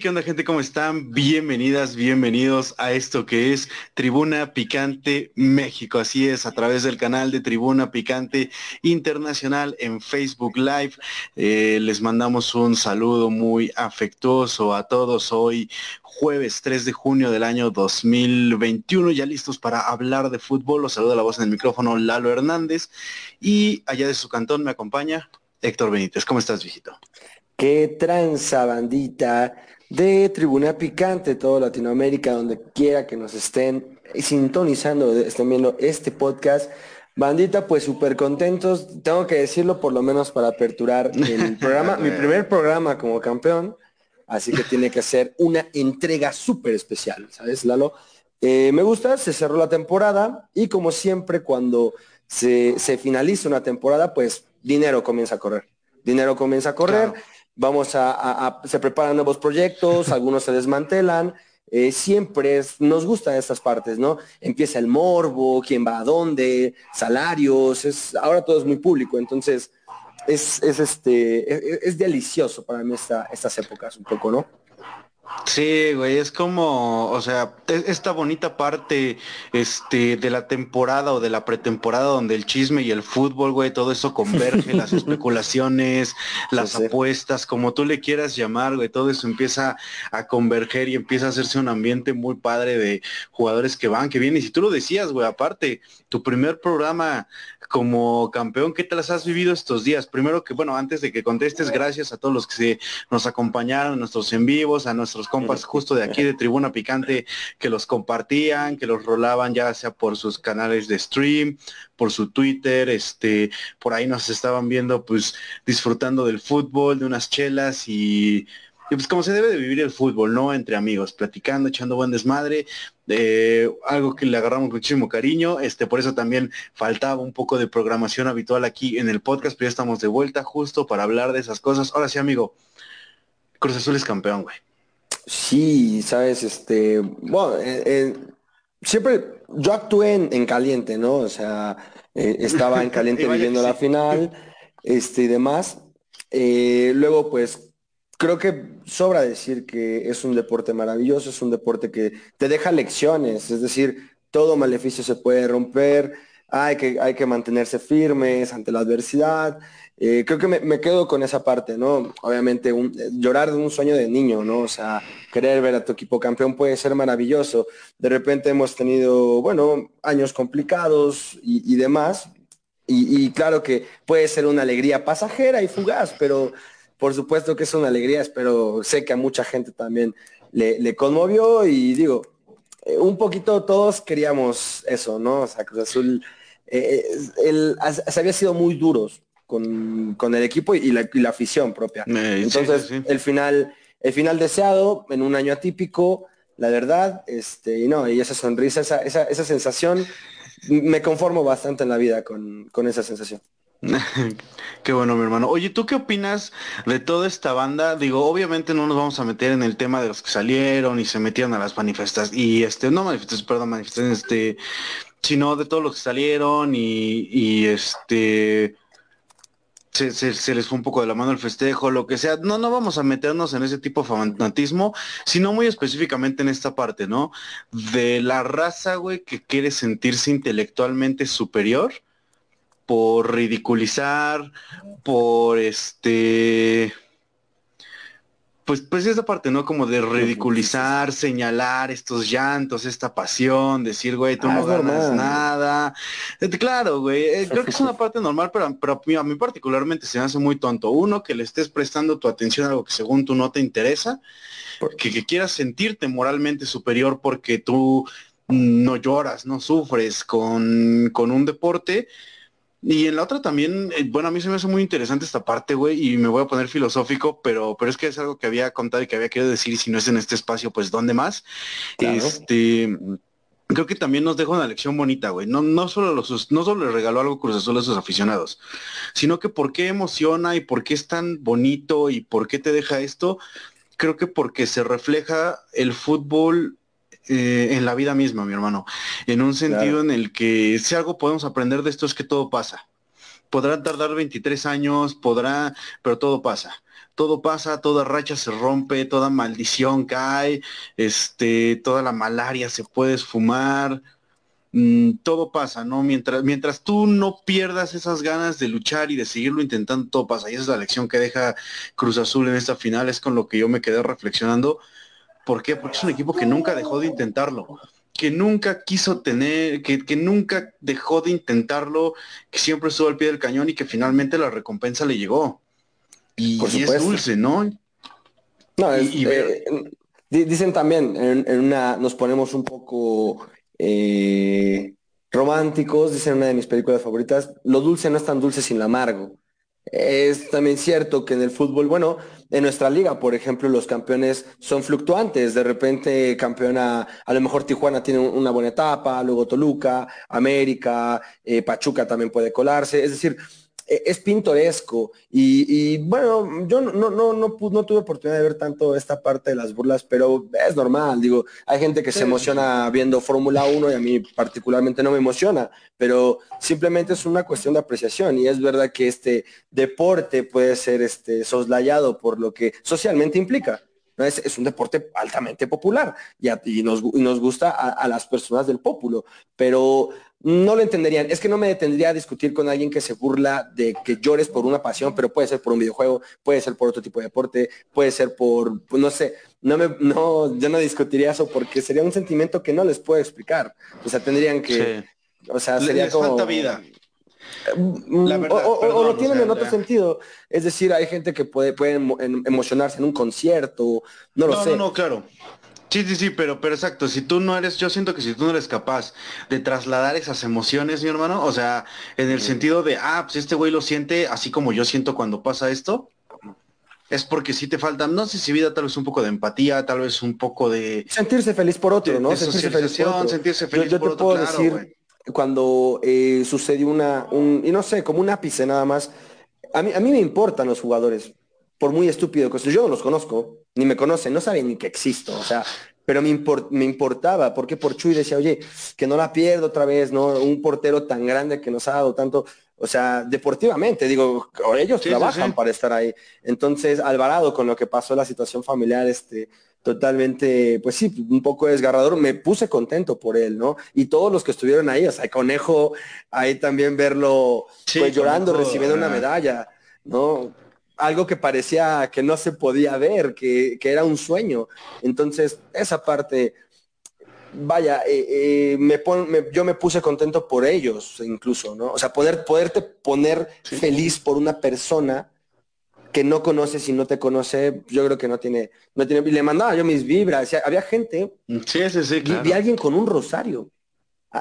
Qué onda gente, ¿cómo están? Bienvenidas, bienvenidos a esto que es Tribuna Picante México. Así es, a través del canal de Tribuna Picante Internacional en Facebook Live. Eh, les mandamos un saludo muy afectuoso a todos hoy, jueves 3 de junio del año 2021, ya listos para hablar de fútbol. Los saluda la voz en el micrófono Lalo Hernández y allá de su cantón me acompaña Héctor Benítez. ¿Cómo estás, viejito? Qué tranza bandita de Tribuna Picante, todo Latinoamérica, donde quiera que nos estén sintonizando, estén viendo este podcast. Bandita, pues súper contentos, tengo que decirlo por lo menos para aperturar el programa, mi primer programa como campeón, así que tiene que ser una entrega súper especial, ¿sabes, Lalo? Eh, me gusta, se cerró la temporada y como siempre cuando se, finaliza una temporada, pues dinero comienza a correr. Dinero comienza a correr vamos a, se preparan nuevos proyectos, algunos se desmantelan. Eh, siempre nos gustan estas partes, ¿no? Empieza el morbo, quién va a dónde, salarios, es, ahora todo es muy público, entonces es, este, es, delicioso para mí estas épocas un poco, ¿no? Sí, güey, es como, o sea, e, esta bonita parte este, de la temporada o de la pretemporada donde el chisme y el fútbol, güey, todo eso converge, las especulaciones, las apuestas, como tú le quieras llamar, güey, todo eso empieza a converger y empieza a hacerse un ambiente muy padre de jugadores que van, que vienen. Y si tú lo decías, güey, aparte, tu primer programa como campeón, ¿qué te las has vivido estos días? Primero que, bueno, antes de que contestes, gracias a todos los que nos acompañaron, a nuestros en vivos, a nuestros compas justo de aquí de Tribuna Picante, que los compartían, que los rolaban ya sea por sus canales de stream, por su Twitter, este, por ahí nos estaban viendo pues disfrutando del fútbol, de unas chelas y pues como se debe de vivir el fútbol, ¿no? Entre amigos, platicando, echando buen desmadre, de algo que le agarramos muchísimo cariño, este, por eso también faltaba un poco de programación habitual aquí en el podcast, pero ya estamos de vuelta justo para hablar de esas cosas. Ahora sí, amigo, Cruz Azul es campeón, güey. Sí, sabes, este, bueno, eh, eh, siempre yo actué en, caliente, ¿no? O sea, eh, estaba en caliente viviendo la final, este y demás. luego, pues creo que sobra decir que es un deporte maravilloso, es un deporte que te deja lecciones, es decir, todo maleficio se puede romper, hay que, hay que mantenerse firmes ante la adversidad. Eh, creo que me, quedo con esa parte, ¿no? Obviamente, llorar de un sueño de niño, ¿no? O sea, querer ver a tu equipo campeón puede ser maravilloso. De repente hemos tenido, bueno, años complicados y, demás. y claro que puede ser una alegría pasajera y fugaz, pero por supuesto que es una alegría, pero sé que a mucha gente también le, conmovió y digo, eh, un poquito todos queríamos eso, ¿no? O sea, Cruz Azul eh, eh, se había sido muy duros con, el equipo y la, afición propia. Entonces, el final, el final deseado en un año atípico, la verdad, este, y no, y esa sonrisa, esa, esa, sensación, me conformo bastante en la vida con, con esa sensación. qué bueno, mi hermano. Oye, ¿tú qué opinas de toda esta banda? Digo, obviamente no nos vamos a meter en el tema de los que salieron y se metieron a las manifestaciones, y este, no manifestaciones, perdón, manifestaciones, este, sino de todos los que salieron y, y este, se, les fue un poco de la mano el festejo, lo que sea. No, no vamos a meternos en ese tipo de fanatismo, sino muy específicamente en esta parte, ¿no? De la raza, güey, que quiere sentirse intelectualmente superior por ridiculizar, por este pues, pues esa parte, ¿no? Como de ridiculizar, señalar estos llantos, esta pasión, decir, güey, tú ah, no ganas nada. Eh, claro, güey, eh, creo que es una parte normal, pero, pero a mí particularmente se me hace muy tonto. Uno, que le estés prestando tu atención a algo que según tú no te interesa, que, que quieras sentirte moralmente superior porque tú no lloras, no sufres con, con un deporte y en la otra también, eh, bueno, a mí se me hace muy interesante esta parte, güey, y me voy a poner filosófico, pero, pero es que es algo que había contado y que había querido decir, y si no es en este espacio, pues ¿dónde más? Este, creo que también nos deja una lección bonita, güey. No, no solo los, no solo le regaló algo Cruz Azul a sus aficionados, sino que por qué emociona y por qué es tan bonito y por qué te deja esto. Creo que porque se refleja el fútbol eh, en la vida misma, mi hermano, en un sentido en el que si algo podemos aprender de esto es que todo pasa. podrá tardar 23 años, podrá, pero todo pasa. Todo pasa, toda racha se rompe, toda maldición cae, este, toda la malaria se puede esfumar, mm, todo pasa, ¿no? Mientras, mientras tú no pierdas esas ganas de luchar y de seguirlo intentando, todo pasa. Y esa es la lección que deja Cruz Azul en esta final, es con lo que yo me quedé reflexionando. ¿Por qué? Porque es un equipo que nunca dejó de intentarlo que nunca quiso tener, que, que, nunca dejó de intentarlo, que siempre estuvo al pie del cañón y que finalmente la recompensa le llegó. Y, es dulce, ¿no? No, eh, dicen también, en, una, nos ponemos un poco eh, románticos, dicen una de mis películas favoritas, lo dulce no es tan dulce sin lo amargo. Es también cierto que en el fútbol, bueno, en nuestra liga, por ejemplo, los campeones son fluctuantes. De repente campeona, a lo mejor Tijuana tiene una buena etapa, luego Toluca, América, eh, Pachuca también puede colarse. Es decir, es pintoresco. Y, bueno, yo no, no, no, no, tuve oportunidad de ver tanto esta parte de las burlas, pero es normal. Digo, hay gente que se emociona viendo Fórmula 1 y a mí particularmente no me emociona, pero simplemente es una cuestión de apreciación. Y es verdad que este deporte puede ser este, soslayado por lo que socialmente implica. Es, es, un deporte altamente popular y, nos, nos, gusta a, a, las personas del pópulo, pero no lo entenderían. Es que no me detendría a discutir con alguien que se burla de que llores por una pasión, pero puede ser por un videojuego, puede ser por otro tipo de deporte, puede ser por, pues, no sé, no me, no, yo no discutiría eso porque sería un sentimiento que no les puedo explicar. O sea, tendrían que, o sea, sería les como... falta vida. Mm, o, lo tienen en otro sentido. Es decir, hay gente que puede, puede emocionarse en un concierto, no lo sé. No, no, claro. Sí, sí, sí, pero, pero exacto, si tú no eres, yo siento que si tú no eres capaz de trasladar esas emociones, mi hermano, o sea, en el sentido de, ah, pues este güey lo siente así como yo siento cuando pasa esto, es porque sí te falta, no sé si vida, tal vez un poco de empatía, tal vez un poco de... Sentirse feliz por otro, ¿no? sentirse feliz por otro. Sentirse feliz yo, yo te puedo decir, cuando eh, sucedió una, un, y no sé, como un ápice nada más, a mí, a mí me importan los jugadores, por muy estúpido que sea, yo no los conozco, ni me conocen, no saben ni que existo, o sea, pero me, me importaba, porque por Chuy decía, oye, que no la pierdo otra vez, ¿no? Un portero tan grande que nos ha dado tanto, o sea, deportivamente, digo, ellos trabajan para estar ahí. Entonces, Alvarado, con lo que pasó la situación familiar, este, totalmente, pues sí, un poco desgarrador, me puse contento por él, ¿no? Y todos los que estuvieron ahí, o sea, Conejo, ahí también verlo, pues llorando, recibiendo una medalla, ¿no? algo que parecía que no se podía ver, que, era un sueño. Entonces, esa parte, vaya, eh, eh, me, yo me puse contento por ellos incluso, ¿no? O sea, poder, poderte poner feliz por una persona que no conoces y no te conoce, yo creo que no tiene, no tiene, y le mandaba yo mis vibras, había gente, sí, sí, sí, vi, a alguien con un rosario,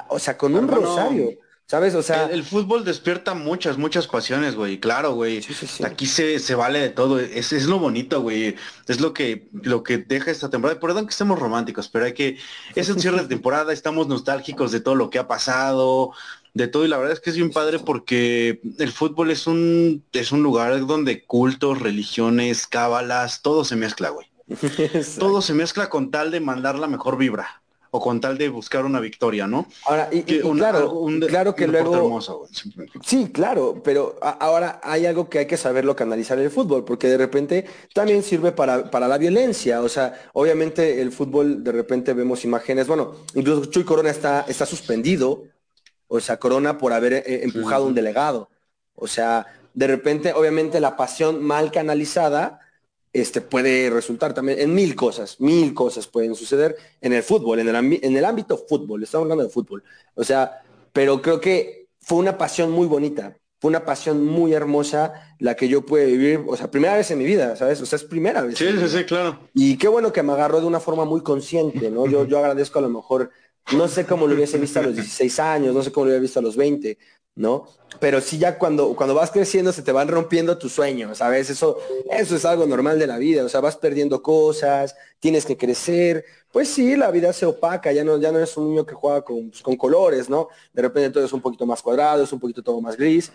o sea, con un rosario. ¿Sabes? O sea. El, fútbol despierta muchas, muchas pasiones, güey. Claro, güey. Aquí se, se, vale de todo. Es, es lo bonito, güey. Es lo que, lo que deja esta temporada. Perdón que estemos románticos, pero hay que. Es un cierre de temporada, estamos nostálgicos de todo lo que ha pasado, de todo. Y la verdad es que es bien padre porque el fútbol es un, es un lugar donde cultos, religiones, cábalas, todo se mezcla, güey. todo se mezcla con tal de mandar la mejor vibra o con tal de buscar una victoria, ¿no? Ahora, y, claro, claro que luego... sí, claro, pero ahora hay algo que hay que saberlo canalizar el fútbol, porque de repente también sirve para, para la violencia. O sea, obviamente el fútbol, de repente vemos imágenes, bueno, incluso Chuy Corona está, está suspendido, o sea, Corona por haber eh, empujado un delegado. O sea, de repente, obviamente la pasión mal canalizada este, puede resultar también en mil cosas, mil cosas pueden suceder en el fútbol, en el, en el ámbito fútbol, estamos hablando de fútbol. O sea, pero creo que fue una pasión muy bonita, fue una pasión muy hermosa la que yo pude vivir, o sea, primera vez en mi vida, ¿sabes? O sea, es primera vez. Sí, sí, sí, claro. Y qué bueno que me agarró de una forma muy consciente, ¿no? Yo, yo agradezco a lo mejor, no sé cómo lo hubiese visto a los 16 años, no sé cómo lo hubiera visto a los 20, ¿no? Pero sí ya cuando, cuando vas creciendo se te van rompiendo tus sueños, ¿sabes? Eso, eso es algo normal de la vida, o sea, vas perdiendo cosas, tienes que crecer, pues sí, la vida se opaca, ya no, ya no es un niño que juega con, con colores, ¿no? De repente todo es un poquito más cuadrado, es un poquito todo más gris,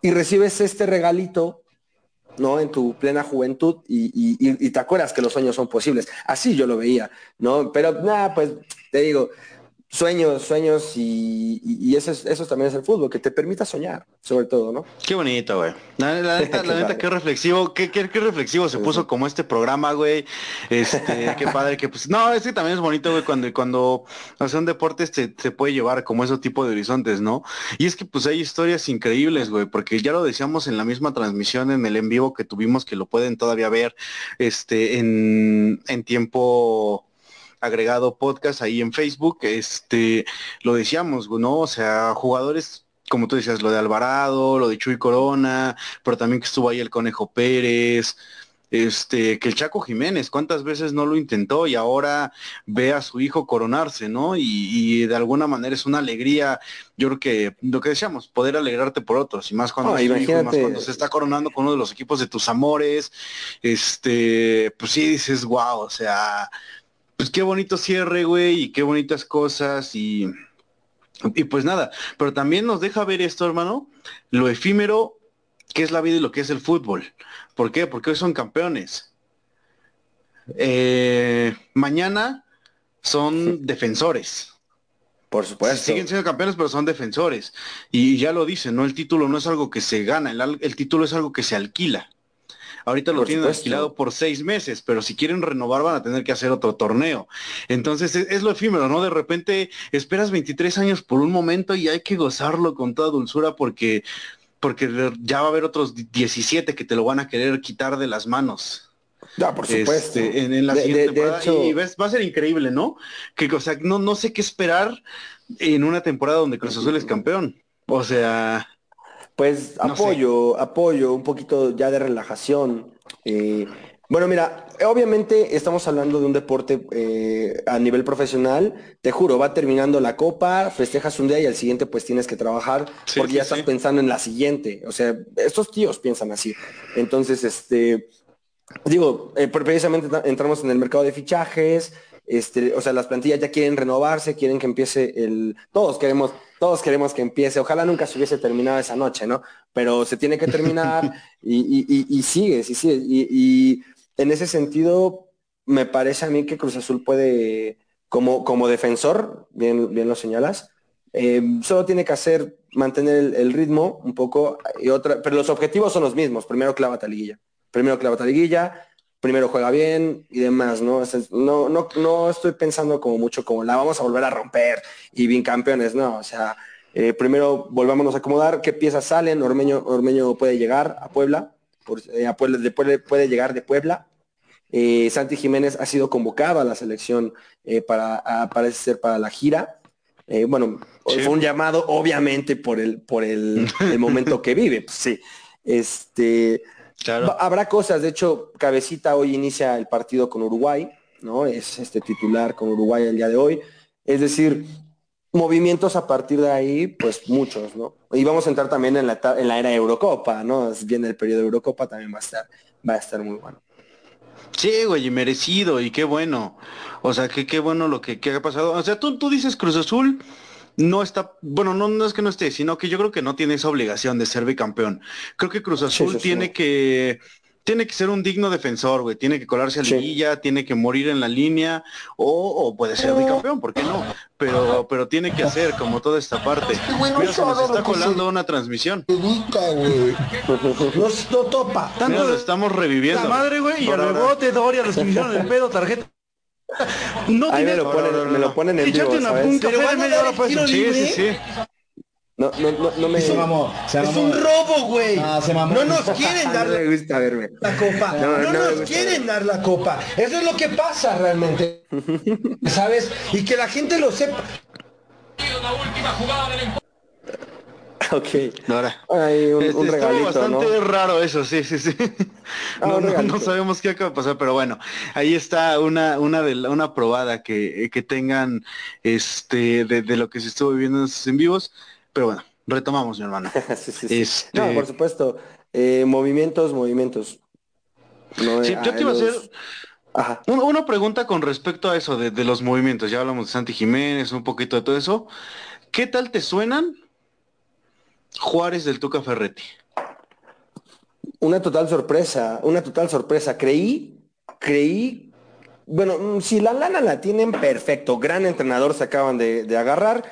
y recibes este regalito, ¿no? En tu plena juventud y, te acuerdas que los sueños son posibles. Así yo lo veía, ¿no? Pero nada, pues te digo, sueños, sueños y, eso, eso también es el fútbol, que te permita soñar, sobre todo, ¿no? Qué bonito, güey. La, neta, la neta, qué reflexivo, qué, qué, reflexivo se puso como este programa, güey. Este, qué padre que pues. No, es que también es bonito, güey, cuando, cuando hace un deporte se, se puede llevar como ese tipo de horizontes, ¿no? Y es que pues hay historias increíbles, güey, porque ya lo decíamos en la misma transmisión en el en vivo que tuvimos, que lo pueden todavía ver este en, en tiempo agregado podcast ahí en Facebook, este, lo decíamos, ¿no? O sea, jugadores como tú decías, lo de Alvarado, lo de Chuy Corona, pero también que estuvo ahí el Conejo Pérez, este, que el Chaco Jiménez, cuántas veces no lo intentó y ahora ve a su hijo coronarse, ¿no? Y, de alguna manera es una alegría, yo creo que lo que decíamos, poder alegrarte por otros, y más cuando, más cuando se está coronando con uno de los equipos de tus amores, este, pues sí dices, wow, o sea, pues qué bonito cierre, güey, y qué bonitas cosas y, y pues nada, pero también nos deja ver esto, hermano, lo efímero que es la vida y lo que es el fútbol. ¿Por qué? Porque hoy son campeones. Eh, mañana son defensores. Por supuesto. Siguen siendo campeones, pero son defensores. Y ya lo dicen, ¿no? El título no es algo que se gana, el título es algo que se alquila. Ahorita lo tienen alquilado por seis meses, pero si quieren renovar van a tener que hacer otro torneo. Entonces es, lo efímero, ¿no? De repente esperas 23 años por un momento y hay que gozarlo con toda dulzura porque, porque ya va a haber otros 17 que te lo van a querer quitar de las manos. Ya, por supuesto. Este, en, la siguiente temporada. y ves, va a ser increíble, ¿no? Que, o sea, no, no sé qué esperar en una temporada donde Cruz Azul es campeón. O sea, pues apoyo, apoyo, un poquito ya de relajación. Eh, bueno, mira, obviamente estamos hablando de un deporte eh, a nivel profesional. Te juro, va terminando la copa, festejas un día y al siguiente pues tienes que trabajar porque ya estás pensando en la siguiente. O sea, estos tíos piensan así. Entonces, este, digo, eh, precisamente entramos en el mercado de fichajes. Este, o sea, las plantillas ya quieren renovarse, quieren que empiece el... Todos queremos todos queremos que empiece. Ojalá nunca se hubiese terminado esa noche, ¿no? Pero se tiene que terminar y, y, sigue, sí, sigue. Y, en ese sentido, me parece a mí que Cruz Azul puede, como, como defensor, bien, bien lo señalas, eh, solo tiene que hacer, mantener el, ritmo un poco y otra, pero los objetivos son los mismos. Primero clava taliguilla. Primero clava taliguilla, primero juega bien y demás, ¿no? no, no, no estoy pensando como mucho como la vamos a volver a romper y bien campeones, no, o sea, eh, primero volvámonos a acomodar, qué piezas salen, Ormeño, Ormeño puede llegar a Puebla, por, eh, a Puebla puede, puede, llegar de Puebla. Eh, Santi Jiménez ha sido convocado a la selección para, parece ser para la gira. bueno, fue un llamado obviamente por el, por el, el momento que vive, pues sí. Este, Habrá cosas, de hecho, Cabecita hoy inicia el partido con Uruguay, ¿no? Es este titular con Uruguay el día de hoy. Es decir, movimientos a partir de ahí, pues muchos, ¿no? Y vamos a entrar también en la, en la era Eurocopa, ¿no? Viene el periodo de Eurocopa, también va a estar, va a estar muy bueno. Sí, güey, merecido y qué bueno. O sea, que qué bueno lo que, ha pasado. O sea, tú, tú dices Cruz Azul, no está, bueno, no, no es que no esté, sino que yo creo que no tiene esa obligación de ser bicampeón. Creo que Cruz Azul tiene que tiene que ser un digno defensor, güey. Tiene que colarse a la liguilla, tiene que morir en la línea, o, puede ser bicampeón, ¿por qué no? Pero, pero tiene que hacer como toda esta parte. Mira, se nos está colando una transmisión. No, no topa. Tanto lo estamos reviviendo. La madre, güey, y al rebote, Doria, los que el pedo, tarjeta. No Ahí me lo ponen, me lo ponen en vivo, ¿sabes? Pero media hora para Sí, sí, sí. No, no, no, no me... Se mamó, se mamó. Es un robo, güey. No, se mamó. no nos quieren dar no me gusta verme. la copa. No, no nos quieren dar la copa. Eso es lo que pasa realmente. ¿Sabes? Y que la gente lo sepa. La última jugada del Ok. Ahora. Hay un, un regalito, bastante raro eso, sí, sí, sí. Ah, no, no, sabemos qué acaba de pasar, pero bueno, ahí está una, una de una probada que, que tengan este de, de, lo que se estuvo viviendo en vivos. Pero bueno, retomamos, mi hermano. Este no, por supuesto. Eh, movimientos, movimientos. sí, yo te iba a hacer Una, pregunta con respecto a eso de, de, los movimientos. Ya hablamos de Santi Jiménez, un poquito de todo eso. ¿Qué tal te suenan Juárez del Tuca Ferretti. Una total sorpresa, una total sorpresa. Creí, creí bueno, mm, si la lana la tienen, perfecto. Gran entrenador se acaban de, agarrar.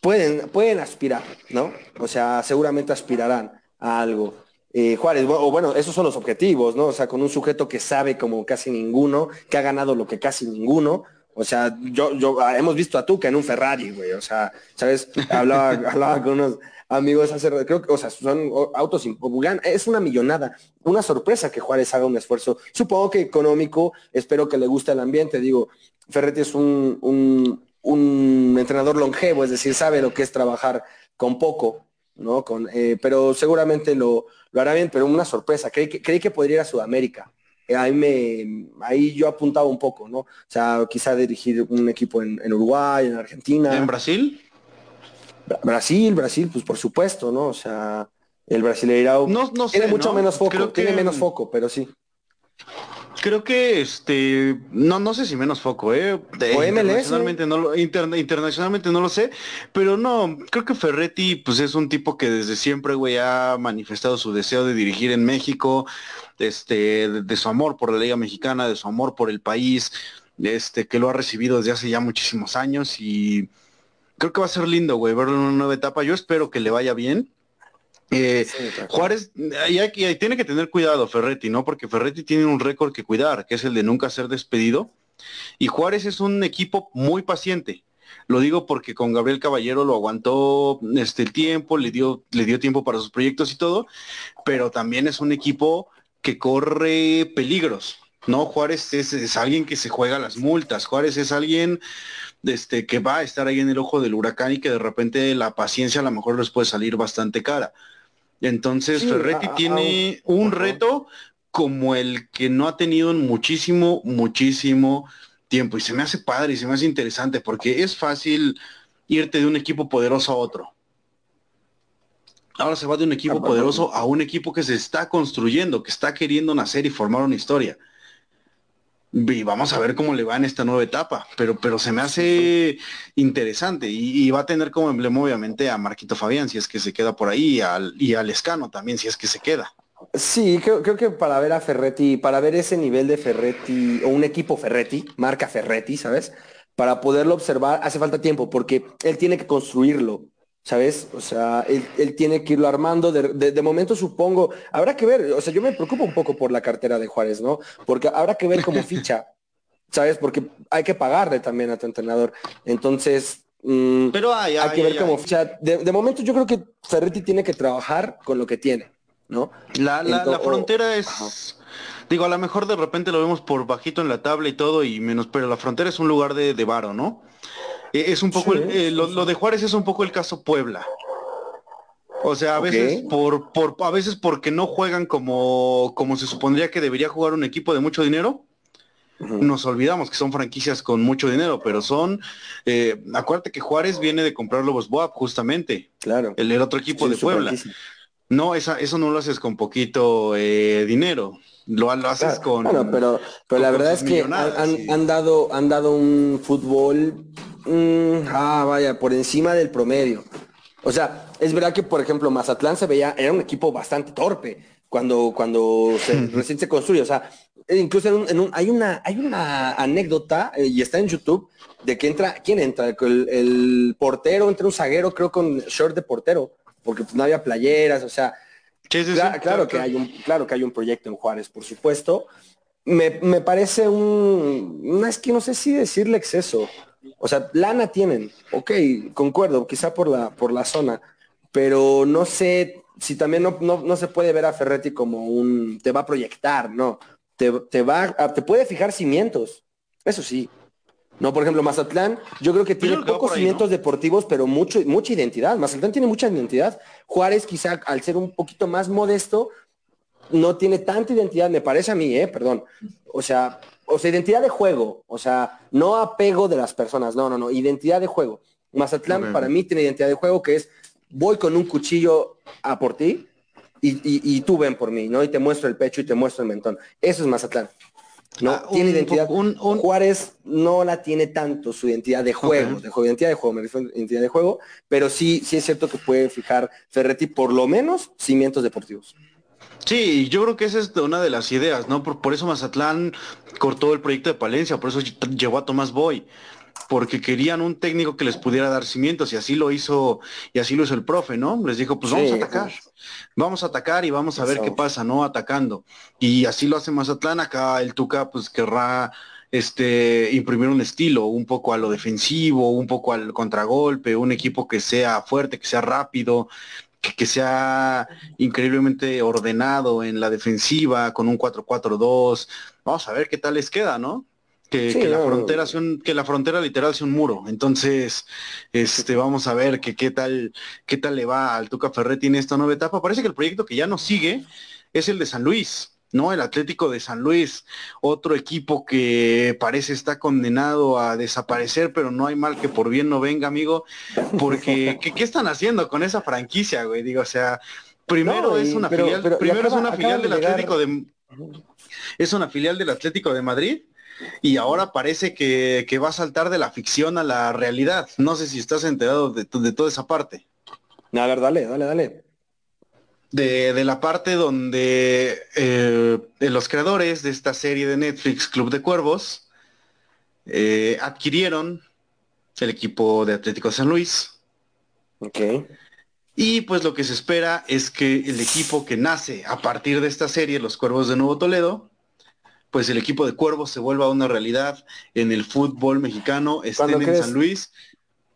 Pueden, pueden aspirar, ¿no? O sea, seguramente aspirarán a algo. Eh, Juárez, o bueno, esos son los objetivos, ¿no? O sea, con un sujeto que sabe como casi ninguno, que ha ganado lo que casi ninguno. O sea, yo, yo, ah, hemos visto a Tuca en un Ferrari, güey. O sea, ¿sabes? Hablaba, hablaba con unos amigos hace, creo que, o sea, son autos, es una millonada, una sorpresa que Juárez haga un esfuerzo, supongo que económico, espero que le guste el ambiente, digo, Ferretti es un, un, entrenador longevo, es decir, sabe lo que es trabajar con poco, ¿no? Con, eh, pero seguramente lo, lo, hará bien, pero una sorpresa, creí que, que podría ir a Sudamérica. Eh, ahí, me, ahí yo apuntaba un poco, ¿no? O sea, quizá dirigir un equipo en Uruguay, en Argentina. ¿En Brasil? Brasil, Brasil, pues por supuesto, ¿no? O sea, el brasileirao no, tiene mucho menos foco, tiene menos foco, pero sí. Creo que este, no, no sé si menos foco, eh. internacionalmente no lo, internacionalmente no lo sé, pero no, creo que Ferretti, pues es un tipo que desde siempre, güey, ha manifestado su deseo de dirigir en México, este, de, su amor por la Liga Mexicana, de su amor por el país, este, que lo ha recibido desde hace ya muchísimos años y creo que va a ser lindo, güey, verlo en una nueva etapa. Yo espero que le vaya bien. Eh, Juárez, y, tiene que tener cuidado Ferretti, ¿no? Porque Ferretti tiene un récord que cuidar, que es el de nunca ser despedido. Y Juárez es un equipo muy paciente. Lo digo porque con Gabriel Caballero lo aguantó este el tiempo, le dio, le dio tiempo para sus proyectos y todo, pero también es un equipo que corre peligros. No, Juárez es, es alguien que se juega las multas. Juárez es alguien este, que va a estar ahí en el ojo del huracán y que de repente la paciencia a lo mejor les puede salir bastante cara. Entonces Ferretti tiene un reto como el que no ha tenido en muchísimo, muchísimo tiempo. Y se me hace padre y se me hace interesante porque es fácil irte de un equipo poderoso a otro. Ahora se va de un equipo poderoso a un equipo que se está construyendo, que está queriendo nacer y formar una historia y vamos a ver cómo le va en esta nueva etapa, pero, pero se me hace interesante y, va a tener como emblema obviamente a Marquito Fabián si es que se queda por ahí y al, Escano también si es que se queda. Sí, creo, creo, que para ver a Ferretti, para ver ese nivel de Ferretti o un equipo Ferretti, marca Ferretti, ¿sabes? Para poderlo observar hace falta tiempo porque él tiene que construirlo. ¿Sabes? O sea, él, tiene que irlo armando. De, momento supongo, habrá que ver, o sea, yo me preocupo un poco por la cartera de Juárez, ¿no? Porque habrá que ver cómo ficha, ¿sabes? Porque hay que pagarle también a tu entrenador. Entonces, mm, Pero hay, que ver cómo ficha. De, momento yo creo que Ferretti tiene que trabajar con lo que tiene, ¿no? La, la, frontera es... Digo, a lo mejor de repente lo vemos por bajito en la tabla y todo, y menos, pero la frontera es un lugar de, de varo, ¿no? Eh, es un poco, eh, lo, de Juárez es un poco el caso Puebla. O sea, a veces por, por, a veces porque no juegan como, como se supondría que debería jugar un equipo de mucho dinero. Nos olvidamos que son franquicias con mucho dinero, pero son, eh, acuérdate que Juárez viene de comprar Lobos Boab, justamente. Claro. El, otro equipo de Puebla. No, esa, eso no lo haces con poquito dinero. Lo, haces con. Bueno, pero, pero la verdad es que han, han, dado, han dado un fútbol Mm, ah, vaya, por encima del promedio. O sea, es verdad que, por ejemplo, Mazatlán se veía, era un equipo bastante torpe cuando, cuando se, recién se construye. O sea, incluso en un, hay, una, hay una anécdota, eh, y está en YouTube, de que entra, ¿quién entra? El, portero, entra un zaguero, creo, con short de portero, porque pues, no había playeras, o sea, claro, que hay un, claro que hay un proyecto en Juárez, por supuesto. Me, me parece un, no es que no sé si decirle exceso, o sea, lana tienen, ok, concuerdo, quizá por la, por la zona, pero no sé si también no, no, se puede ver a Ferretti como un, te va a proyectar, no, te, te va, te puede fijar cimientos, eso sí. No, por ejemplo, Mazatlán, yo creo que tiene pocos cimientos deportivos, pero mucho, mucha identidad. Mazatlán tiene mucha identidad. Juárez, quizá al ser un poquito más modesto, no tiene tanta identidad, me parece a mí, ¿eh? Perdón. O sea, o sea, identidad de juego, o sea, no apego de las personas, no, no, no, identidad de juego. Mazatlán para mí tiene identidad de juego que es voy con un cuchillo a por ti y, tú ven por mí, ¿no? Y te muestro el pecho y te muestro el mentón. Eso es Mazatlán. No, ah, tiene identidad. Un, Juárez no la tiene tanto su identidad de juego, de identidad de juego, me refiero a identidad de juego, pero sí, sí es cierto que puede fijar Ferretti por lo menos cimientos deportivos. Sí, yo creo que esa es una de las ideas, ¿no? Por, por eso Mazatlán cortó el proyecto de Palencia, por eso llevó a Tomás Boy, porque querían un técnico que les pudiera dar cimientos y así lo hizo, y así lo hizo el profe, ¿no? Les dijo, pues vamos a atacar, vamos a atacar y vamos a ver qué pasa, ¿no? Atacando. Y así lo hace Mazatlán, acá el Tuca pues querrá este, imprimir un estilo, un poco a lo defensivo, un poco al contragolpe, un equipo que sea fuerte, que sea rápido, que, sea increíblemente ordenado en la defensiva, con un 4-4-2. Vamos a ver qué tal les queda, ¿no? Que, la frontera sea que la frontera literal sea un muro. Entonces, este, vamos a ver que qué tal, qué tal le va al Tuca Ferretti en esta nueva etapa. Parece que el proyecto que ya nos sigue es el de San Luis. ¿no? El Atlético de San Luis, otro equipo que parece está condenado a desaparecer, pero no hay mal que por bien no venga, amigo, porque ¿qué, están haciendo con esa franquicia, güey? Digo, o sea, primero es una filial, primero es una filial del Atlético de es una filial del Atlético de Madrid y ahora parece que, va a saltar de la ficción a la realidad. No sé si estás enterado de, de toda esa parte. A ver, dale, dale, dale de, la parte donde eh, los creadores de esta serie de Netflix, Club de Cuervos, eh, adquirieron el equipo de Atlético San Luis. Ok. Y pues lo que se espera es que el equipo que nace a partir de esta serie, los Cuervos de Nuevo Toledo, pues el equipo de Cuervos se vuelva una realidad en el fútbol mexicano, estén en San Luis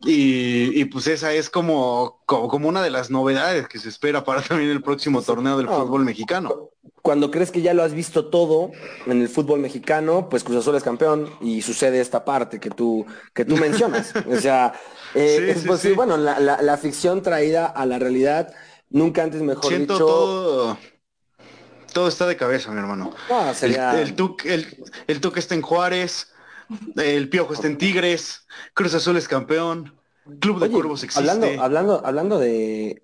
y, pues esa es como, como, una de las novedades que se espera para también el próximo torneo del fútbol mexicano. Cuando crees que ya lo has visto todo en el fútbol mexicano, pues Cruz Azul es campeón y sucede esta parte que tú, que tú mencionas. o sea, eh, pues, bueno, la, ficción traída a la realidad, nunca antes mejor Siento dicho. Todo, todo está de cabeza, mi hermano. el, el, el, el Tuc está en Juárez, el Piojo está en Tigres, Cruz Azul es campeón, Club de Cuervos existe. Hablando, hablando, hablando de,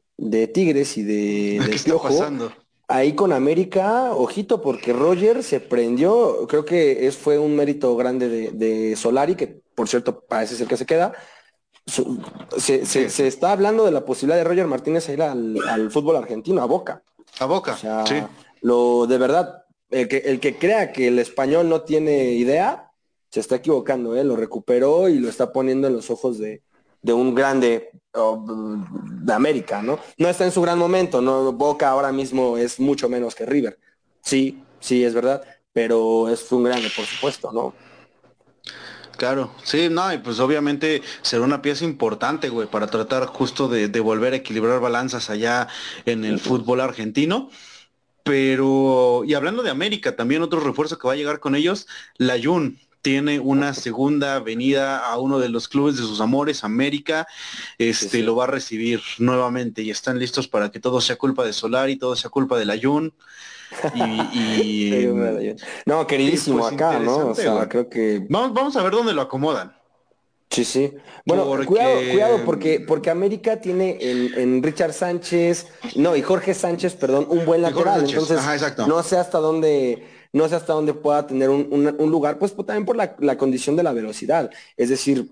Tigres y de, ¿Qué está pasando? Ahí con América, ojito, porque Roger se prendió, creo que es, fue un mérito grande de, Solari, que por cierto parece ser que se queda. Se, está hablando de la posibilidad de Roger Martínez ir al, fútbol argentino, a Boca. A Boca, sí. Lo de verdad, el que, el que crea que el español no tiene idea, se está equivocando, ¿eh? lo recuperó y lo está poniendo en los ojos de, un grande de América, ¿no? No está en su gran momento, ¿no? Boca ahora mismo es mucho menos que River. Sí, sí, es verdad, pero es un grande, por supuesto, ¿no? Claro, sí, no, y pues obviamente será una pieza importante, güey, para tratar justo de, de volver a equilibrar balanzas allá en el fútbol argentino. Pero, y hablando de América, también otro refuerzo que va a llegar con ellos, la Jun, tiene una segunda venida a uno de los clubes de sus amores, América, este lo va a recibir nuevamente y están listos para que todo sea culpa de Solar y todo sea culpa de la Jun. Y, no, queridísimo pues, acá, ¿no? O sea, creo que. Vamos, vamos a ver dónde lo acomodan. Sí, sí. Bueno, cuidado, cuidado, porque, porque América tiene en, Richard Sánchez, no, y Jorge Sánchez, perdón, un buen lateral. Entonces, no sé hasta dónde no sé hasta dónde pueda tener un, lugar, pues, pues, también por la, condición de la velocidad. Es decir,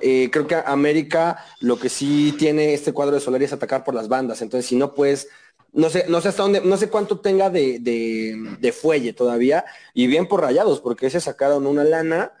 eh, creo que América lo que sí tiene este cuadro de Solari es atacar por las bandas. Entonces, si no puedes, no sé, no sé hasta dónde, no sé cuánto tenga de, fuelle todavía. Y bien por rayados, porque se sacaron una lana.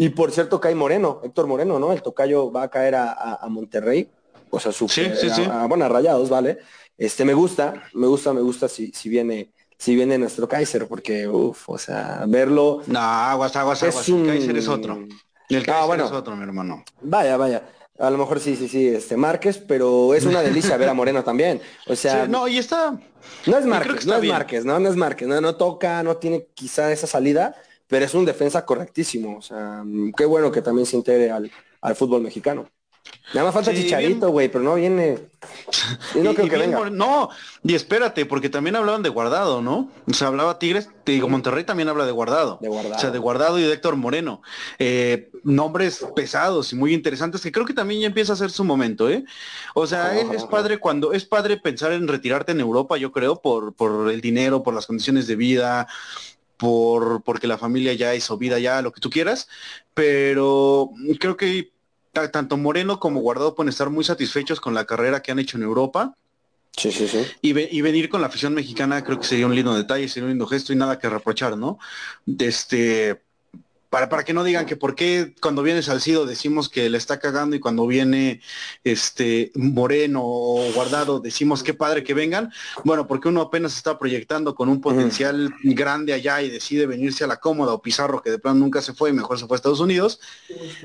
Y por cierto, cae Moreno, Héctor Moreno, ¿no? El tocayo va a caer a, Monterrey. O sea, su, sí, sí, sí. bueno, a rayados, ¿vale? Este me gusta, me gusta, me gusta si, si viene si viene nuestro Kaiser, porque, uff, o sea, verlo... No, aguas, aguas, aguas, el Kaiser es otro. El Kaiser bueno, es otro, mi hermano. Vaya, vaya. A lo mejor sí, sí, sí, este Márquez, pero es una delicia ver a Moreno también. O sea, no, y está. No es Márquez, no es Márquez, no, no es Márquez, no, no toca, no tiene quizá esa salida, pero es un defensa correctísimo. O sea, qué bueno que también se integre al, al fútbol mexicano. Nada más falta Chicharito, güey, pero no viene. Y no creo que venga. No, y espérate, porque también hablaban de guardado, ¿no? O sea, hablaba Tigres, te digo, Monterrey también habla de guardado. De guardado. O sea, de guardado y de Héctor Moreno. Eh, nombres pesados y muy interesantes que creo que también ya empieza a ser su momento, ¿eh? O sea, es, padre cuando, es padre pensar en retirarte en Europa, yo creo, por, por el dinero, por las condiciones de vida, por porque la familia ya hizo vida ya, lo que tú quieras, pero creo que tanto Moreno como Guardado pueden estar muy satisfechos con la carrera que han hecho en Europa Sí, sí, sí. Y, y, venir con la afición mexicana creo que sería un lindo detalle, sería un lindo gesto y nada que reprochar, ¿no? Este, para, para que no digan que por qué cuando viene Salcido decimos que le está cagando y cuando viene este Moreno o Guardado decimos qué padre que vengan. Bueno, porque uno apenas está proyectando con un potencial grande allá y decide venirse a la cómoda o Pizarro que de plano nunca se fue y mejor se fue a Estados Unidos,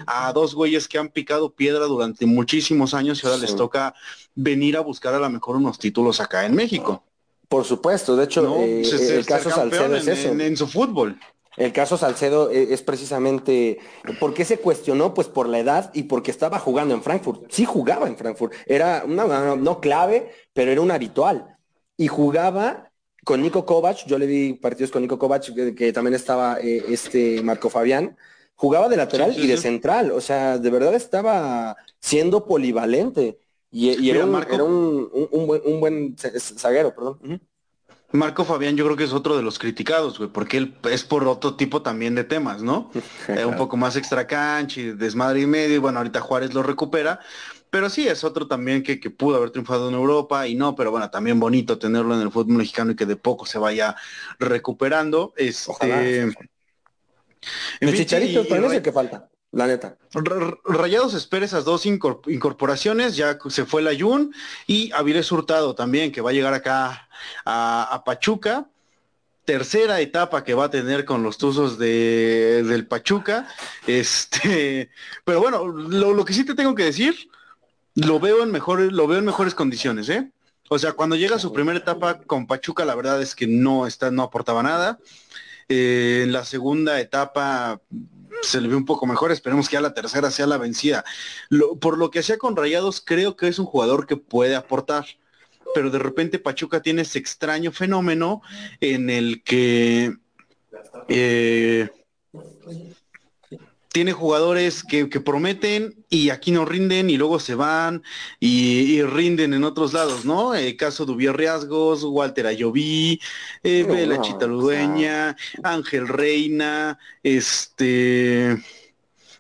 a dos güeyes que han picado piedra durante muchísimos años y ahora les toca venir a buscar a lo mejor unos títulos acá en México. Por supuesto, de hecho, eh, el caso Salcedo es en, en su fútbol. El caso Salcedo e, es precisamente, ¿por qué se cuestionó? Pues por la edad y porque estaba jugando en Frankfurt. Sí jugaba en Frankfurt. Era una, no, clave, pero era un habitual. Y jugaba con Nico Kovac, yo le vi partidos con Nico Kovac, que, también estaba eh, este Marco Fabián, jugaba de lateral y de central, o sea, de verdad estaba siendo polivalente. Y, era, un, un, buen, zaguero, perdón. Marco Fabián yo creo que es otro de los criticados, güey, porque él es por otro tipo también de temas, ¿no? Eh, un poco más extra cancha desmadre y medio, y bueno, ahorita Juárez lo recupera, pero sí es otro también que, que, pudo haber triunfado en Europa y no, pero bueno, también bonito tenerlo en el fútbol mexicano y que de poco se vaya recuperando. Este... En el Chicharito, parece que falta la neta. Rayados espera esas dos incorporaciones, ya se fue la Jun y Avilés Hurtado también, que va a llegar acá a, Pachuca. Tercera etapa que va a tener con los Tuzos de, del Pachuca. Este, pero bueno, lo, que sí te tengo que decir, lo veo en mejores, lo veo en mejores condiciones, ¿eh? O sea, cuando llega su primera etapa con Pachuca, la verdad es que no está, no aportaba nada. Eh, en la segunda etapa se le ve un poco mejor, esperemos que ya la tercera sea la vencida. por lo que hacía con Rayados, creo que es un jugador que puede aportar, pero de repente Pachuca tiene ese extraño fenómeno en el que eh, tiene jugadores que, prometen y aquí no rinden y luego se van y, rinden en otros lados, ¿no? El caso de Ubier Riasgos, Walter Ayoví, eh, Bela Chitaludueña, Ángel Reina, este,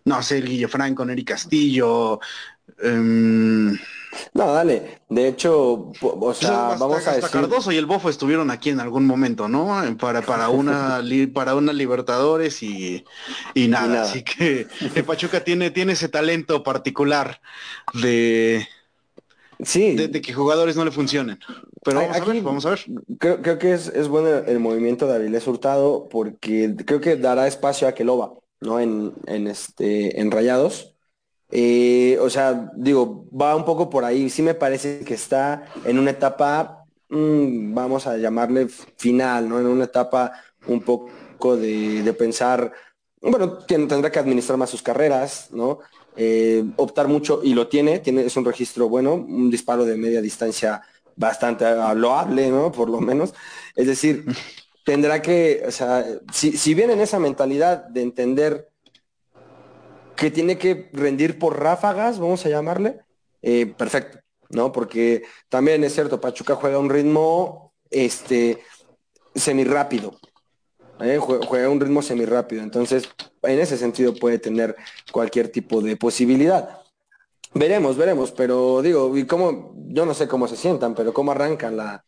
no sé, Guille Franco, Neri Castillo, em, no, dale. De hecho, o sea, vamos a decir... Cardoso y el Bofo estuvieron aquí en algún momento, ¿no? Para, para una para una Libertadores y, nada. Así que Pachuca tiene, tiene ese talento particular de, sí. de, que jugadores no le funcionen. Pero vamos a ver, vamos a ver. Creo, que es, bueno el movimiento de Avilés Hurtado porque creo que dará espacio a Keloba, ¿no? En, en este, en Rayados eh, o sea, digo, va un poco por ahí. Sí me parece que está en una etapa, mm, vamos a llamarle final, ¿no? En una etapa un poco de, pensar, bueno, tendrá que administrar más sus carreras, ¿no? Eh, optar mucho, y lo tiene, tiene, es un registro bueno, un disparo de media distancia bastante loable, ¿no? Por lo menos. Es decir, tendrá que, o sea, si, si viene en esa mentalidad de entender que tiene que rendir por ráfagas, vamos a llamarle, eh, perfecto, ¿no? Porque también es cierto, Pachuca juega un ritmo este, semirápido, ¿eh? juega un ritmo semirápido, entonces en ese sentido puede tener cualquier tipo de posibilidad. Veremos, veremos, pero digo, y cómo, yo no sé cómo se sientan, pero cómo arrancan la,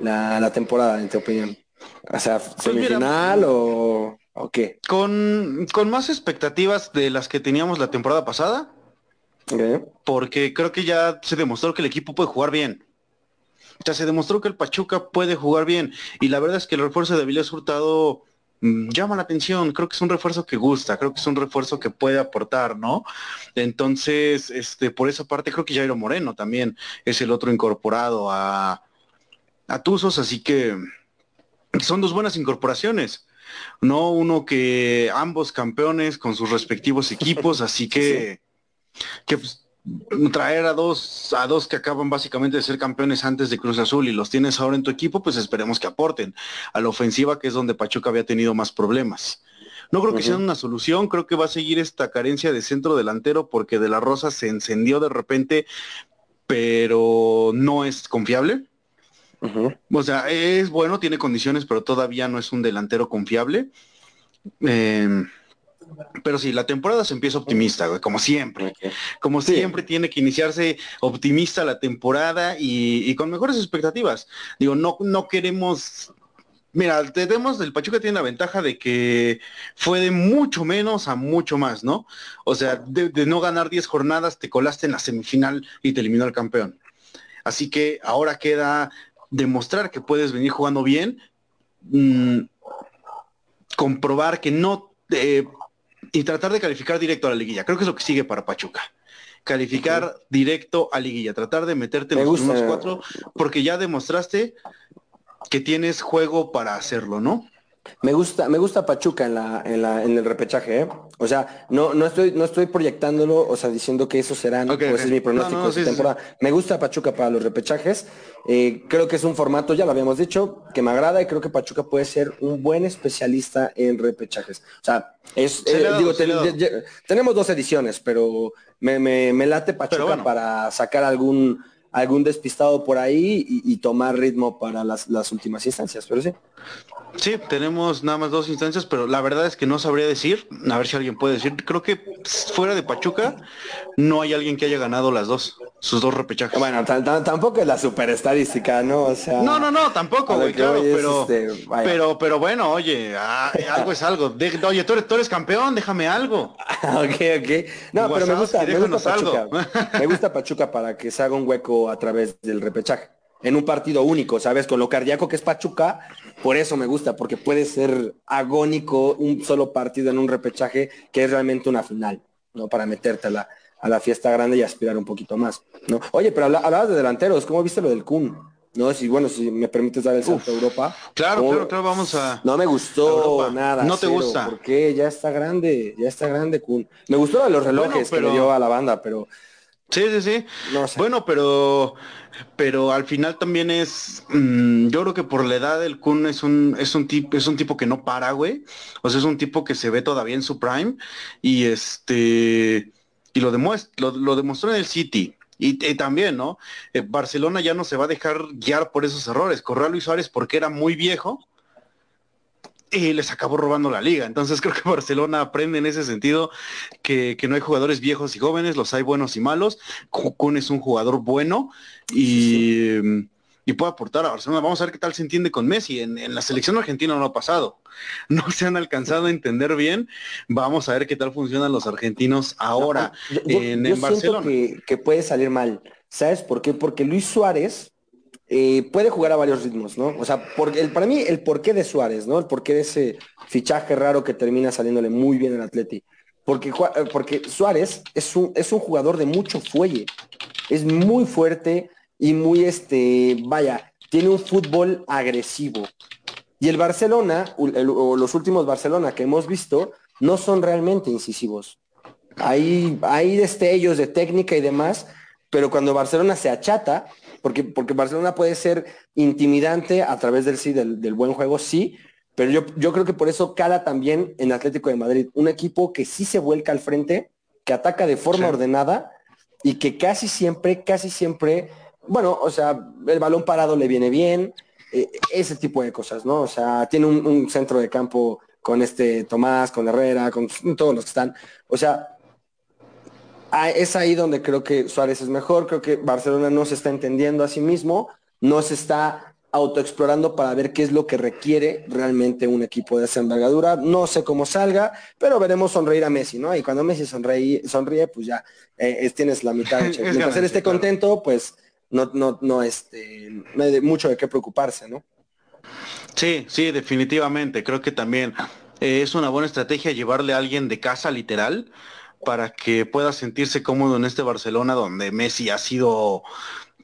la, temporada, en tu opinión. O sea, pues semifinal o... ¿O Con, con más expectativas de las que teníamos la temporada pasada. Porque creo que ya se demostró que el equipo puede jugar bien. Ya se demostró que el Pachuca puede jugar bien. Y la verdad es que el refuerzo de Avilés Hurtado mm, llama la atención. Creo que es un refuerzo que gusta. Creo que es un refuerzo que puede aportar, ¿no? Entonces, este, por esa parte, creo que Jairo Moreno también es el otro incorporado a, a Tuzos. Así que son dos buenas incorporaciones no uno que ambos campeones con sus respectivos equipos, así que, que pues, traer a dos, a dos que acaban básicamente de ser campeones antes de Cruz Azul y los tienes ahora en tu equipo, pues esperemos que aporten a la ofensiva, que es donde Pachuca había tenido más problemas. No creo que sea una solución, creo que va a seguir esta carencia de centro delantero porque De La Rosa se encendió de repente, pero no es confiable. O sea, es bueno, tiene condiciones, pero todavía no es un delantero confiable. Em, Pero sí, la temporada se empieza optimista, güey, como siempre. Como siempre tiene que iniciarse optimista la temporada y, con mejores expectativas. Digo, no, no queremos Mira, tenemos, el Pachuca tiene la ventaja de que fue de mucho menos a mucho más, ¿no? O sea, de, no ganar 10 jornadas, te colaste en la semifinal y te eliminó el campeón. Así que ahora queda demostrar que puedes venir jugando bien, mm, comprobar que no, eh, y tratar de calificar directo a la liguilla. Creo que es lo que sigue para Pachuca. Calificar directo a liguilla, tratar de meterte en los cuatro, porque ya demostraste que tienes juego para hacerlo, ¿no? Me gusta, me gusta Pachuca en la, en la, en el repechaje, ¿eh? O sea, no, no estoy, no estoy proyectándolo, o sea, diciendo que eso serán, pues es mi pronóstico de temporada. Me gusta Pachuca para los repechajes. Eh, creo que es un formato, ya lo habíamos dicho, que me agrada y creo que Pachuca puede ser un buen especialista en repechajes. O sea, es, eh, digo, tenemos dos ediciones, pero me, me, me late Pachuca para sacar algún algún despistado por ahí y, tomar ritmo para las, las, últimas instancias, pero sí. Sí, tenemos nada más dos instancias, pero la verdad es que no sabría decir, a ver si alguien puede decir, creo que fuera de Pachuca no hay alguien que haya ganado las dos, sus dos repechajes. Bueno, tampoco es la super estadística, ¿no? O sea, no, no, no, tampoco, güey, claro, pero, este, pero, pero bueno, oye, ah, algo es algo. oye, tú eres, tú eres campeón, déjame algo. ok, ok. No, pero me gusta, me gusta Pachuca. me gusta Pachuca para que se haga un hueco a través del repechaje en un partido único, ¿sabes? Con lo cardíaco que es Pachuca, por eso me gusta, porque puede ser agónico un solo partido en un repechaje que es realmente una final, ¿no? Para meterte a la, a la fiesta grande y aspirar un poquito más, ¿no? Oye, pero hablabas de delanteros, ¿cómo viste lo del Kun? No, si bueno, si me permites dar el salto a Europa. Claro, claro, claro, vamos a. No me gustó nada. No te gusta. Porque ya está grande, ya está grande Kun. Me gustó de los relojes que le dio a la banda, pero Sí, sí, sí. Bueno, pero pero al final también es mm, yo creo que por la edad del Kun es un es un tipo es un tipo que no para, güey. O sea, es un tipo que se ve todavía en su prime y este y lo demuestra lo, demostró en el City. Y, también, ¿no? Eh, Barcelona ya no se va a dejar guiar por esos errores. Corrió a Luis Suárez porque era muy viejo y les acabó robando la liga. Entonces creo que Barcelona aprende en ese sentido que, no hay jugadores viejos y jóvenes, los hay buenos y malos. Kun es un jugador bueno y, puede aportar a Barcelona. Vamos a ver qué tal se entiende con Messi. En, la selección argentina no ha pasado. No se han alcanzado a entender bien. Vamos a ver qué tal funcionan los argentinos ahora en, Barcelona. que, que puede salir mal. ¿Sabes por qué? Porque Luis Suárez eh, puede jugar a varios ritmos, ¿no? O sea, el, para mí el porqué de Suárez, ¿no? El porqué de ese fichaje raro que termina saliéndole muy bien al Atleti. Porque, eh, porque Suárez es un, es un jugador de mucho fuelle. Es muy fuerte y muy, este, vaya, tiene un fútbol agresivo. Y el Barcelona, o los últimos Barcelona que hemos visto, no son realmente incisivos. Hay, hay destellos de técnica y demás, pero cuando Barcelona se achata, porque, porque Barcelona puede ser intimidante a través del sí, del, buen juego, sí, pero yo, yo creo que por eso cala también en Atlético de Madrid, un equipo que sí se vuelca al frente, que ataca de forma ordenada y que casi siempre, casi siempre, bueno, o sea, el balón parado le viene bien, eh, ese tipo de cosas, ¿no? O sea, tiene un, un, centro de campo con este Tomás, con Herrera, con todos los que están. O sea, es ahí donde creo que Suárez es mejor, creo que Barcelona no se está entendiendo a sí mismo, no se está autoexplorando para ver qué es lo que requiere realmente un equipo de esa envergadura. No sé cómo salga, pero veremos sonreír a Messi, ¿no? Y cuando Messi sonríe, sonríe pues ya eh, tienes la mitad. De Mientras él esté contento, pues no, no, no, este, no hay mucho de qué preocuparse, ¿no? Sí, sí, definitivamente. Creo que también eh, es una buena estrategia llevarle a alguien de casa literal para que pueda sentirse cómodo en este Barcelona donde Messi ha sido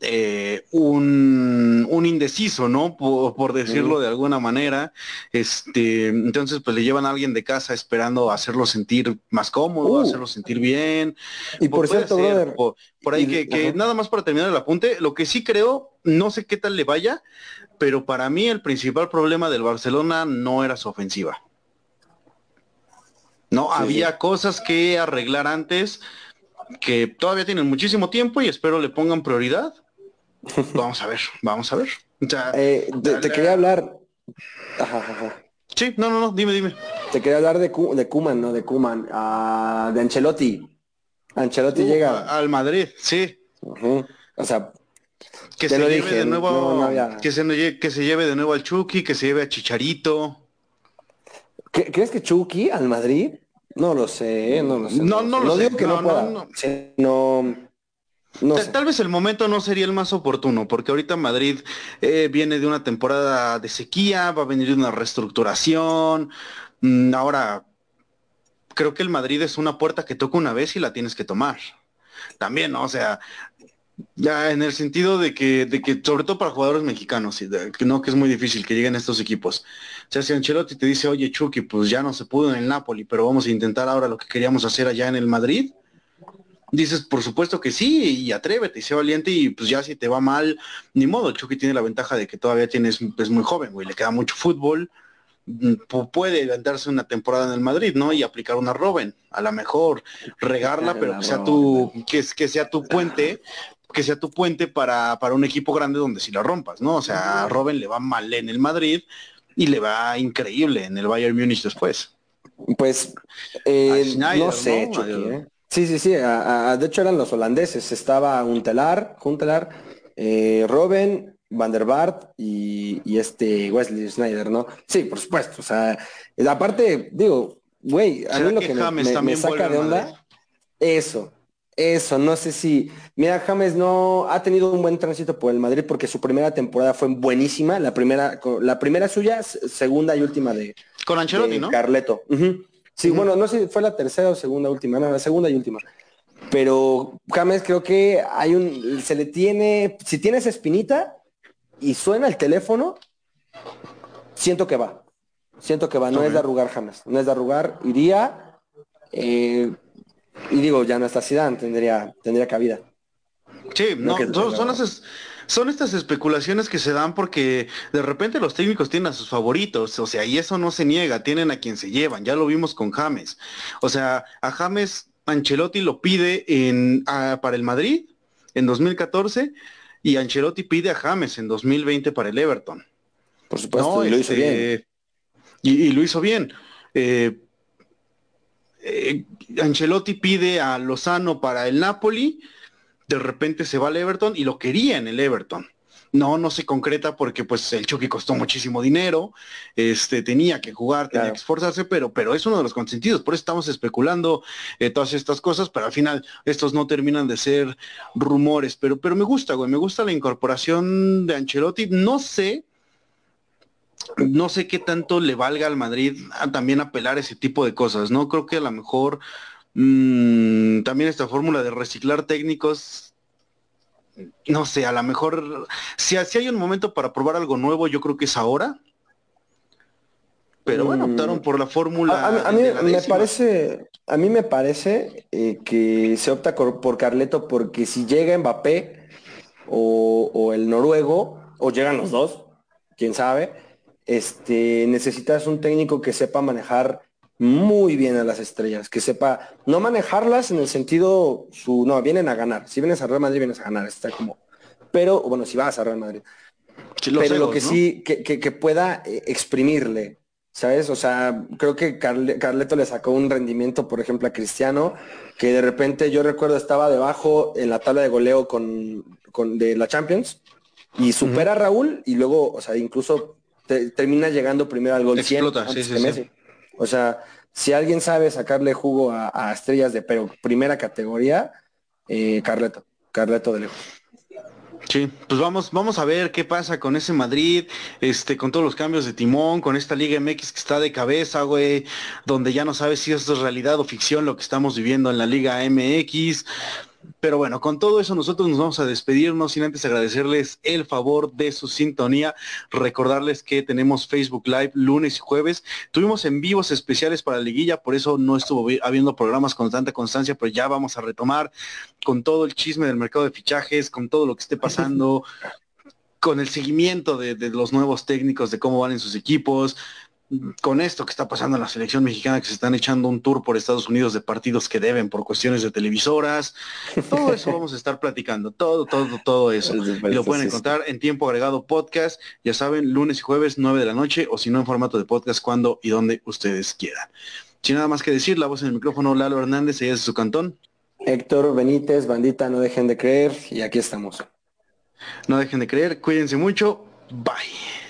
eh, un, indeciso, ¿no? Por, decirlo de alguna manera. Este, entonces, pues le llevan a alguien de casa esperando hacerlo sentir más cómodo, uh. hacerlo sentir bien. Y por cierto, por, ahí que, nada más para terminar el apunte, lo que sí creo, no sé qué tal le vaya, pero para mí el principal problema del Barcelona no era su ofensiva. No, había cosas que arreglar antes que todavía tienen muchísimo tiempo y espero le pongan prioridad. Vamos a ver, vamos a ver. Eh, te, quería hablar. Sí, no, no, no, dime, dime. te quería hablar de, de Kuman, no de Kuman, ah, de Ancelotti. Ancelotti uh, llega. Al Madrid, sí. O sea, que se lleve de nuevo, que, se, que se lleve de nuevo al Chucky, que se lleve a Chicharito. ¿Crees que Chucky al Madrid? No lo sé, no lo sé. No, no, lo digo que no, pueda. No, no tal, vez el momento no sería el más oportuno, porque ahorita Madrid eh, viene de una temporada de sequía, va a venir de una reestructuración. Mm, ahora, creo que el Madrid es una puerta que toca una vez y la tienes que tomar. También, ¿no? O sea, ya en el sentido de que, de que sobre todo para jugadores mexicanos, que no, que es muy difícil que lleguen estos equipos. O sea, si Ancelotti te dice, oye Chucky, pues ya no se pudo en el Napoli, pero vamos a intentar ahora lo que queríamos hacer allá en el Madrid, dices, por supuesto que sí, y atrévete, y sé valiente, y pues ya si te va mal, ni modo, Chucky tiene la ventaja de que todavía tienes, es muy joven, güey, le queda mucho fútbol, mm, puede darse una temporada en el Madrid, ¿no? Y aplicar una Robin, a lo mejor regarla, pero que sea tu, que, que sea tu puente que sea tu puente para, para un equipo grande donde si lo rompas, ¿no? O sea, a Robin le va mal en el Madrid y le va increíble en el Bayern Múnich después. Pues, eh, no sé, ¿eh? Sí, sí, sí. de hecho eran los holandeses. Estaba Untelar, Juntelar, eh, Robin, Van der Bart y, este Wesley Snyder, ¿no? Sí, por supuesto. O sea, aparte, digo, güey, a mí lo que, me, saca de onda, eso, eso, no sé si. Mira, James no ha tenido un buen tránsito por el Madrid porque su primera temporada fue buenísima. La primera, la primera suya, segunda y última de. Con Ancelotti, ¿no? Carleto. Sí, bueno, no sé si fue la tercera o segunda última, no, la segunda y última. Pero James creo que hay un. Se le tiene. Si tienes espinita y suena el teléfono, siento que va. Siento que va. No es de arrugar, James. No es de arrugar. Iría. Eh, y digo, ya no está Zidane, tendría, tendría cabida. Sí, no, son, estas especulaciones que se dan porque de repente los técnicos tienen a sus favoritos, o sea, y eso no se niega, tienen a quien se llevan, ya lo vimos con James. O sea, a James Ancelotti lo pide en, para el Madrid en 2014 y Ancelotti pide a James en 2020 para el Everton. Por supuesto, y lo hizo este, bien. Y, lo hizo bien. Eh, Ancelotti pide a Lozano para el Napoli, de repente se va al Everton y lo quería en el Everton. No, no se concreta porque pues el Chucky costó muchísimo dinero, este tenía que jugar, tenía que esforzarse, pero, pero es uno de los consentidos, por eso estamos especulando eh, todas estas cosas, pero al final estos no terminan de ser rumores, pero, pero me gusta, güey, me gusta la incorporación de Ancelotti, no sé no sé qué tanto le valga al Madrid a también apelar ese tipo de cosas, ¿no? Creo que a lo mejor mm, también esta fórmula de reciclar técnicos, no sé, a lo mejor, si, si, hay un momento para probar algo nuevo, yo creo que es ahora. Pero bueno, mm. optaron por la fórmula. A, mí me parece, a mí me parece eh, que se opta por Carleto porque si llega Mbappé o, o el noruego, o llegan los dos, quién sabe, este, necesitas un técnico que sepa manejar muy bien a las estrellas, que sepa no manejarlas en el sentido su no, vienen a ganar. Si vienes a Real Madrid vienes a ganar, está como pero bueno, si vas a Real Madrid. pero lo que sí que, pueda eh, exprimirle, ¿sabes? O sea, creo que Carleto le sacó un rendimiento, por ejemplo, a Cristiano, que de repente yo recuerdo estaba debajo en la tabla de goleo con, de la Champions y supera a Raúl y luego, o sea, incluso termina llegando primero al gol Explota, O sea, si alguien sabe sacarle jugo a, estrellas de pero primera categoría, eh, Carleto, Carleto de lejos. Sí, pues vamos, vamos a ver qué pasa con ese Madrid, este, con todos los cambios de timón, con esta Liga MX que está de cabeza, güey, donde ya no sabes si esto es realidad o ficción lo que estamos viviendo en la Liga MX. Pero bueno, con todo eso nosotros nos vamos a despedirnos sin antes agradecerles el favor de su sintonía, recordarles que tenemos Facebook Live lunes y jueves, tuvimos en vivos especiales para la liguilla, por eso no estuvo habiendo programas con tanta constancia, pero ya vamos a retomar con todo el chisme del mercado de fichajes, con todo lo que esté pasando, con el seguimiento de, de los nuevos técnicos, de cómo van en sus equipos, con esto que está pasando en la selección mexicana, que se están echando un tour por Estados Unidos de partidos que deben por cuestiones de televisoras, todo eso vamos a estar platicando, todo, todo, todo eso. Y lo pueden encontrar en tiempo agregado podcast, ya saben, lunes y jueves, 9 de la noche, o si no en formato de podcast, cuando y donde ustedes quieran. Sin nada más que decir, la voz en el micrófono, Lalo Hernández, ella es su cantón. Héctor Benítez, bandita, no dejen de creer, y aquí estamos. No dejen de creer, cuídense mucho, bye.